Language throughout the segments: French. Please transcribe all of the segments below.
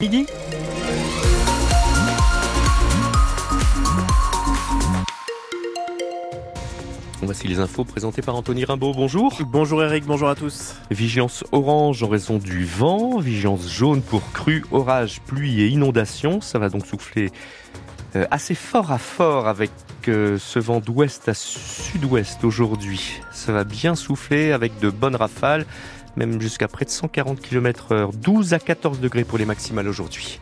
Midi Voici les infos présentées par Anthony Rimbaud. Bonjour. Bonjour Eric, bonjour à tous. Vigilance orange en raison du vent, vigilance jaune pour crue, orage, pluie et inondation. Ça va donc souffler euh, assez fort à fort avec euh, ce vent d'ouest à sud-ouest aujourd'hui. Ça va bien souffler avec de bonnes rafales, même jusqu'à près de 140 km heure. 12 à 14 degrés pour les maximales aujourd'hui.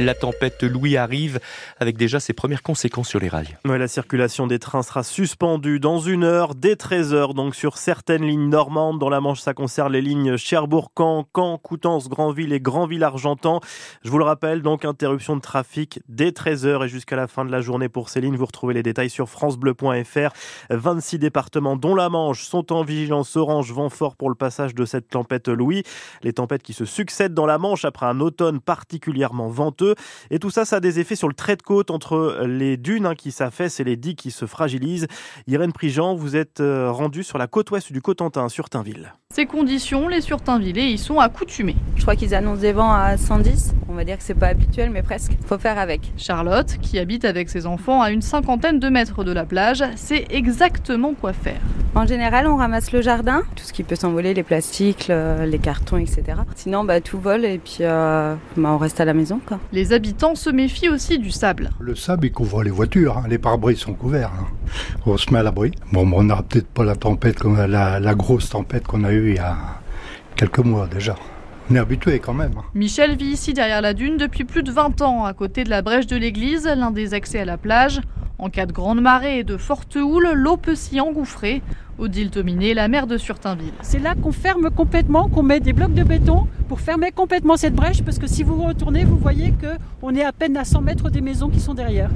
La tempête Louis arrive avec déjà ses premières conséquences sur les rails. la circulation des trains sera suspendue dans une heure, dès 13h, donc sur certaines lignes normandes. Dans la Manche, ça concerne les lignes Cherbourg-Caen, Caen, Coutances, Granville et Granville-Argentan. Je vous le rappelle, donc interruption de trafic dès 13h et jusqu'à la fin de la journée pour ces lignes. Vous retrouvez les détails sur francebleu.fr. 26 départements, dont la Manche, sont en vigilance orange, vent fort pour le passage de cette tempête Louis. Les tempêtes qui se succèdent dans la Manche après un automne particulièrement venteux. Et tout ça, ça a des effets sur le trait de côte entre les dunes hein, qui s'affaissent et les digues qui se fragilisent. Irène Prigent, vous êtes euh, rendue sur la côte ouest du Cotentin, sur Tinville. Ces conditions, les surtainvillés y sont accoutumés. Je crois qu'ils annoncent des vents à 110. On va dire que c'est pas habituel, mais presque. Faut faire avec. Charlotte, qui habite avec ses enfants à une cinquantaine de mètres de la plage, sait exactement quoi faire. En général, on ramasse le jardin, tout ce qui peut s'envoler, les plastiques, les cartons, etc. Sinon, bah, tout vole et puis euh, bah, on reste à la maison. Quoi. Les habitants se méfient aussi du sable. Le sable, il couvre les voitures. Hein. Les pare-brise sont couverts. Hein. On se met à l'abri. Bon, on n'aura peut-être pas la tempête, comme la, la grosse tempête qu'on a eue il y a quelques mois déjà. On est habitué quand même. Hein. Michel vit ici derrière la dune depuis plus de 20 ans, à côté de la brèche de l'église, l'un des accès à la plage. En cas de grande marée et de forte houle, l'eau peut s'y engouffrer. Odile Tominé, la maire de Surtainville. C'est là qu'on ferme complètement, qu'on met des blocs de béton pour fermer complètement cette brèche, parce que si vous retournez, vous voyez qu'on est à peine à 100 mètres des maisons qui sont derrière.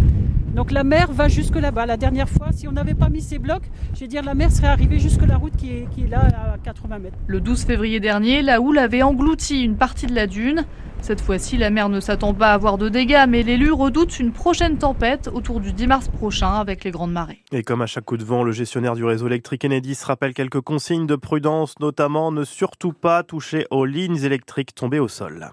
Donc la mer va jusque là-bas. La dernière fois, si on n'avait pas mis ces blocs, je vais dire la mer serait arrivée jusque la route qui est, qui est là à 80 mètres. Le 12 février dernier, la houle avait englouti une partie de la dune. Cette fois-ci, la mer ne s'attend pas à avoir de dégâts, mais l'élu redoute une prochaine tempête autour du 10 mars prochain avec les grandes marées. Et comme à chaque coup de vent, le gestionnaire du réseau électrique Enedis rappelle quelques consignes de prudence, notamment ne surtout pas toucher aux lignes électriques tombées au sol.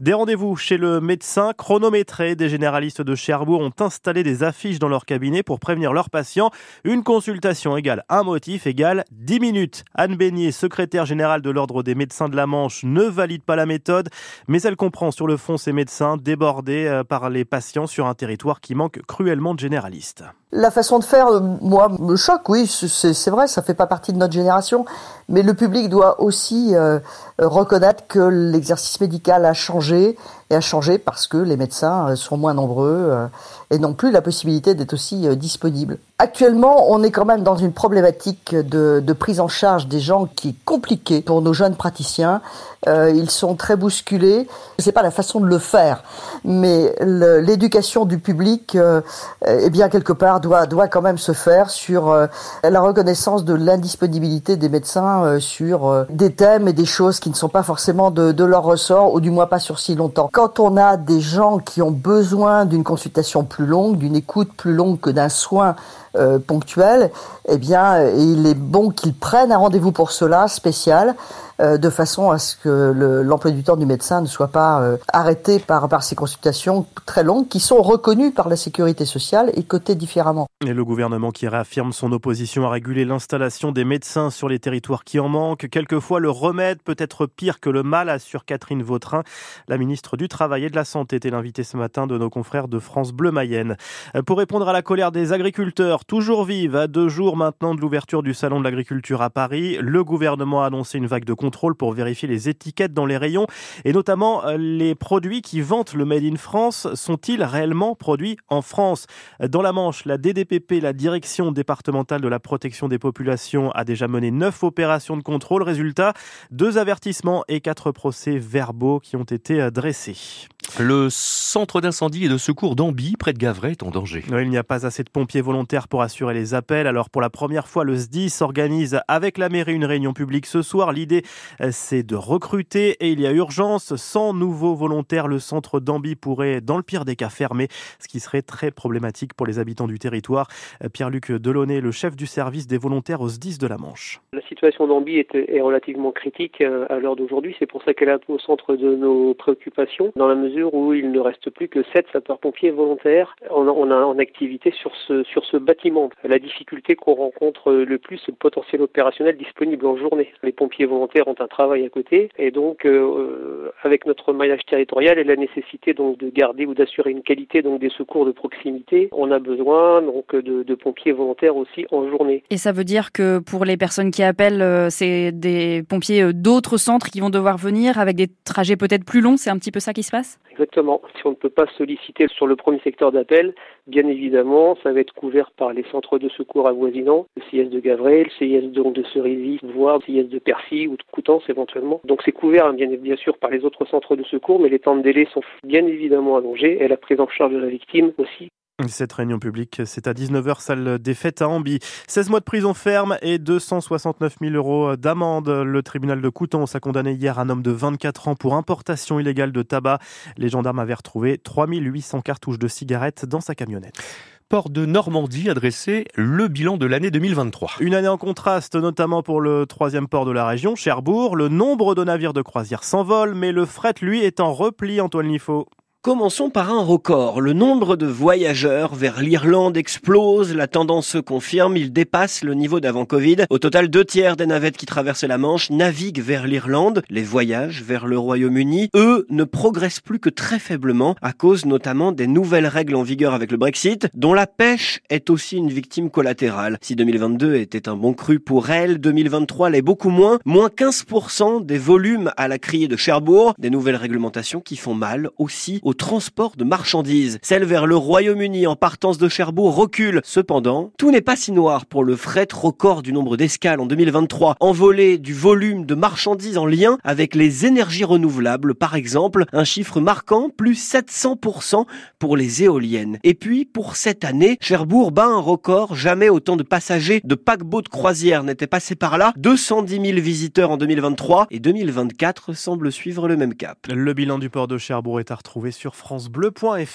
Des rendez-vous chez le médecin chronométré. Des généralistes de Cherbourg ont installé des affiches dans leur cabinet pour prévenir leurs patients. Une consultation égale un motif égale 10 minutes. Anne Beignet, secrétaire générale de l'Ordre des médecins de la Manche, ne valide pas la méthode, mais elle comprend sur le fond ces médecins débordés euh, par les patients sur un territoire qui manque cruellement de généralistes. La façon de faire, euh, moi, me choque, oui, c'est vrai, ça fait pas partie de notre génération, mais le public doit aussi euh, reconnaître que l'exercice médical a changé, et a changé parce que les médecins euh, sont moins nombreux et non plus la possibilité d'être aussi disponible. Actuellement, on est quand même dans une problématique de, prise en charge des gens qui est compliquée pour nos jeunes praticiens. Euh, ils sont très bousculés. C'est pas la façon de le faire, mais l'éducation du public, euh, eh bien quelque part doit doit quand même se faire sur euh, la reconnaissance de l'indisponibilité des médecins euh, sur euh, des thèmes et des choses qui ne sont pas forcément de leur ressort ou du moins pas sur si longtemps. Quand on a des gens qui ont besoin d'une consultation plus longue, d'une écoute plus longue que d'un soin euh, ponctuel, eh bien, il est bon qu'ils prennent un rendez-vous pour cela spécial, euh, de façon à ce que l'emploi du temps du médecin ne soit pas euh, arrêté par, par ces consultations très longues qui sont reconnues par la sécurité sociale et cotées différemment. Et le gouvernement qui réaffirme son opposition à réguler l'installation des médecins sur les territoires qui en manquent. Quelquefois, le remède peut être pire que le mal, assure Catherine Vautrin. La ministre du Travail et de la Santé était l'invitée ce matin de nos confrères de France Bleu Mayenne. Pour répondre à la colère des agriculteurs, toujours vive à deux jours maintenant de l'ouverture du Salon de l'agriculture à Paris, le gouvernement a annoncé une vague de contrôle pour vérifier les étiquettes dans les rayons et notamment euh, les produits qui vantent le Made in France sont-ils réellement produits en France? Dans la Manche, la DDPP, la Direction départementale de la protection des populations, a déjà mené neuf opérations de contrôle. Résultat, deux avertissements et quatre procès verbaux qui ont été euh, dressés. Le centre d'incendie et de secours d'Ambi, près de Gavray, est en danger. il n'y a pas assez de pompiers volontaires pour assurer les appels. Alors pour la première fois, le SDIS organise avec la mairie une réunion publique ce soir. L'idée, euh, c'est de recruter et il y a urgence. Sans nouveaux volontaires, le centre d'Ambi pourrait, dans le pire des cas, fermer, ce qui serait très problématique pour les habitants du territoire. Euh, Pierre-Luc Delaunay, le chef du service des volontaires au SDIS de la Manche. La situation d'Ambi est, est, relativement critique euh, à l'heure d'aujourd'hui. C'est pour ça qu'elle est au centre de nos préoccupations, dans la mesure où il ne reste plus que 7 sapeurs-pompiers volontaires en, en, en, activité sur ce, sur ce bâtiment. La difficulté qu'on rencontre le plus, c'est le potentiel opérationnel disponible en journée. Les pompiers volontaires ont un travail à côté et donc euh, avec notre maillage territorial et la nécessité donc de garder ou d'assurer une qualité donc des secours de proximité, on a besoin donc de, pompiers volontaires aussi en journée. Et ça veut dire que pour les personnes qui appellent, euh, c'est des pompiers euh, d'autres centres qui vont devoir venir avec des trajets peut-être plus longs, c'est un petit peu ça qui se passe? Exactement. Si on ne peut pas solliciter sur le premier secteur d'appel, bien évidemment, ça va être couvert par les centres de secours avoisinants, le CIS de Gavray, le CIS de Cerisy, voire le CIS de Percy ou de Coutances éventuellement. Donc c'est couvert hein, bien, bien sûr par les autres centres de secours, mais les temps de délai sont bien évidemment allongés et la prise en charge de la victime aussi. Cette réunion publique, c'est à 19h, salle des fêtes à Ambi. 16 mois de prison ferme et 269 000 euros d'amende. Le tribunal de Coutances a condamné hier un homme de 24 ans pour importation illégale de tabac. Les gendarmes avaient retrouvé 3800 cartouches de cigarettes dans sa camionnette port de Normandie a dressé le bilan de l'année 2023. Une année en contraste, notamment pour le troisième port de la région, Cherbourg. Le nombre de navires de croisière s'envole, mais le fret, lui, est en repli, Antoine Liffaut. Commençons par un record. Le nombre de voyageurs vers l'Irlande explose. La tendance se confirme. Il dépasse le niveau d'avant Covid. Au total, deux tiers des navettes qui traversent la Manche naviguent vers l'Irlande. Les voyages vers le Royaume-Uni, eux, ne progressent plus que très faiblement à cause notamment des nouvelles règles en vigueur avec le Brexit, dont la pêche est aussi une victime collatérale. Si 2022 était un bon cru pour elle, 2023 l'est beaucoup moins. Moins 15% des volumes à la criée de Cherbourg. Des nouvelles réglementations qui font mal aussi aux transport de marchandises. Celle vers le Royaume-Uni en partance de Cherbourg recule. Cependant, tout n'est pas si noir pour le fret record du nombre d'escales en 2023, envolé du volume de marchandises en lien avec les énergies renouvelables par exemple, un chiffre marquant, plus 700% pour les éoliennes. Et puis, pour cette année, Cherbourg bat un record, jamais autant de passagers de paquebots de croisière n'étaient passés par là, 210 000 visiteurs en 2023 et 2024 semble suivre le même cap. Le bilan du port de Cherbourg est à retrouver sur francebleu.fr.